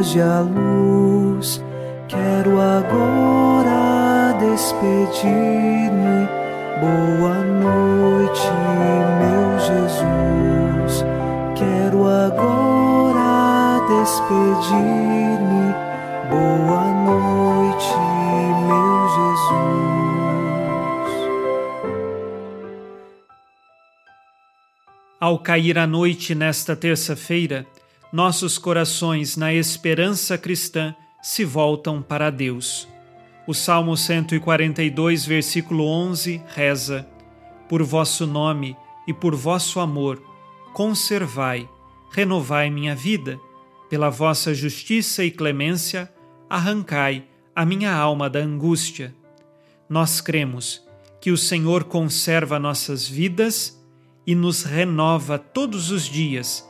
Foge a luz. Quero agora despedir-me. Boa noite, meu Jesus. Quero agora despedir-me. Boa noite, meu Jesus. Ao cair a noite nesta terça-feira, nossos corações, na esperança cristã, se voltam para Deus. O Salmo 142, versículo 11 reza: Por vosso nome e por vosso amor, conservai, renovai minha vida, pela vossa justiça e clemência, arrancai a minha alma da angústia. Nós cremos que o Senhor conserva nossas vidas e nos renova todos os dias,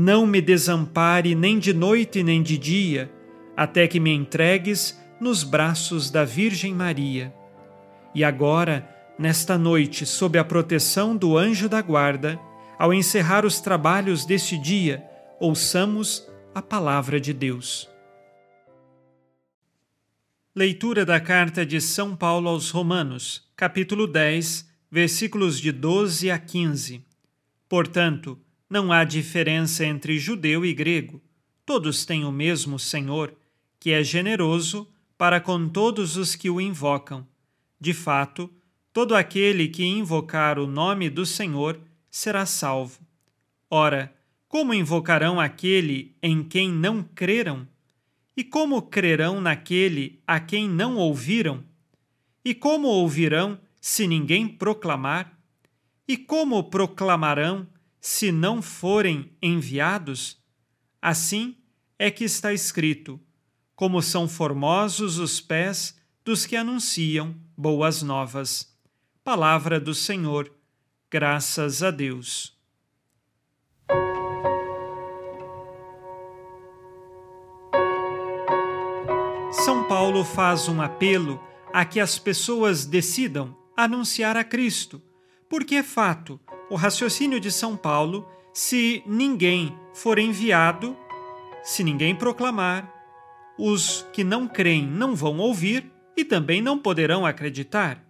não me desampare nem de noite nem de dia, até que me entregues nos braços da Virgem Maria. E agora, nesta noite, sob a proteção do anjo da guarda, ao encerrar os trabalhos deste dia, ouçamos a palavra de Deus. Leitura da carta de São Paulo aos Romanos, capítulo 10, versículos de 12 a 15. Portanto, não há diferença entre judeu e grego. Todos têm o mesmo Senhor, que é generoso para com todos os que o invocam. De fato, todo aquele que invocar o nome do Senhor será salvo. Ora, como invocarão aquele em quem não creram? E como crerão naquele a quem não ouviram? E como ouvirão se ninguém proclamar? E como proclamarão se não forem enviados? Assim é que está escrito: como são formosos os pés dos que anunciam boas novas. Palavra do Senhor, graças a Deus. São Paulo faz um apelo a que as pessoas decidam anunciar a Cristo, porque é fato, o raciocínio de São Paulo, se ninguém for enviado, se ninguém proclamar, os que não creem não vão ouvir e também não poderão acreditar.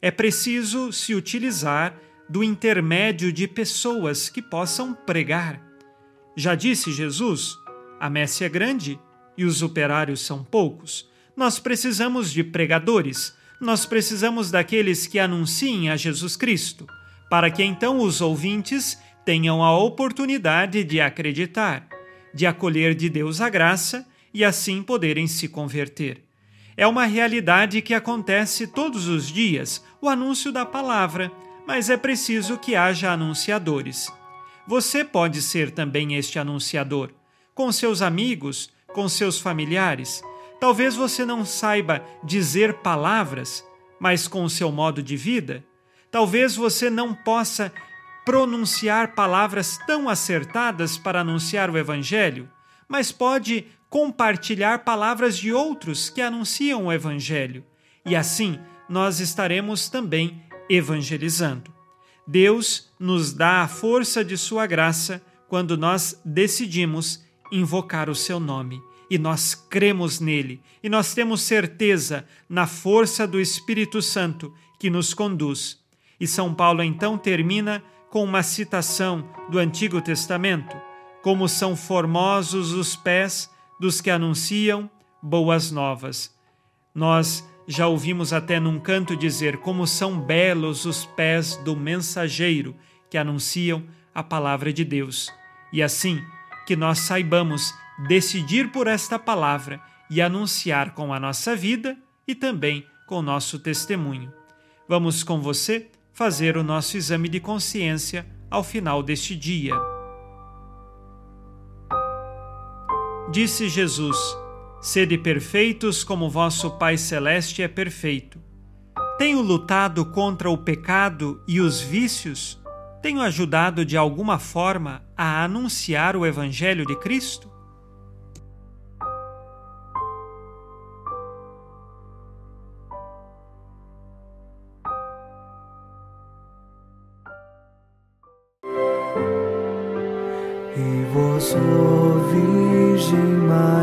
É preciso se utilizar do intermédio de pessoas que possam pregar. Já disse Jesus: a messe é grande e os operários são poucos. Nós precisamos de pregadores, nós precisamos daqueles que anunciem a Jesus Cristo, para que então os ouvintes tenham a oportunidade de acreditar, de acolher de Deus a graça e assim poderem se converter. É uma realidade que acontece todos os dias, o anúncio da palavra, mas é preciso que haja anunciadores. Você pode ser também este anunciador, com seus amigos, com seus familiares. Talvez você não saiba dizer palavras, mas com o seu modo de vida. Talvez você não possa pronunciar palavras tão acertadas para anunciar o Evangelho, mas pode compartilhar palavras de outros que anunciam o Evangelho, e assim nós estaremos também evangelizando. Deus nos dá a força de Sua graça quando nós decidimos invocar o Seu nome. E nós cremos nele, e nós temos certeza na força do Espírito Santo que nos conduz. E São Paulo então termina com uma citação do Antigo Testamento: Como são formosos os pés dos que anunciam boas novas. Nós já ouvimos até num canto dizer como são belos os pés do mensageiro que anunciam a palavra de Deus. E assim, que nós saibamos decidir por esta palavra e anunciar com a nossa vida e também com o nosso testemunho. Vamos com você fazer o nosso exame de consciência ao final deste dia. Disse Jesus: Sede perfeitos como vosso Pai Celeste é perfeito. Tenho lutado contra o pecado e os vícios? Tenho ajudado de alguma forma a anunciar o Evangelho de Cristo?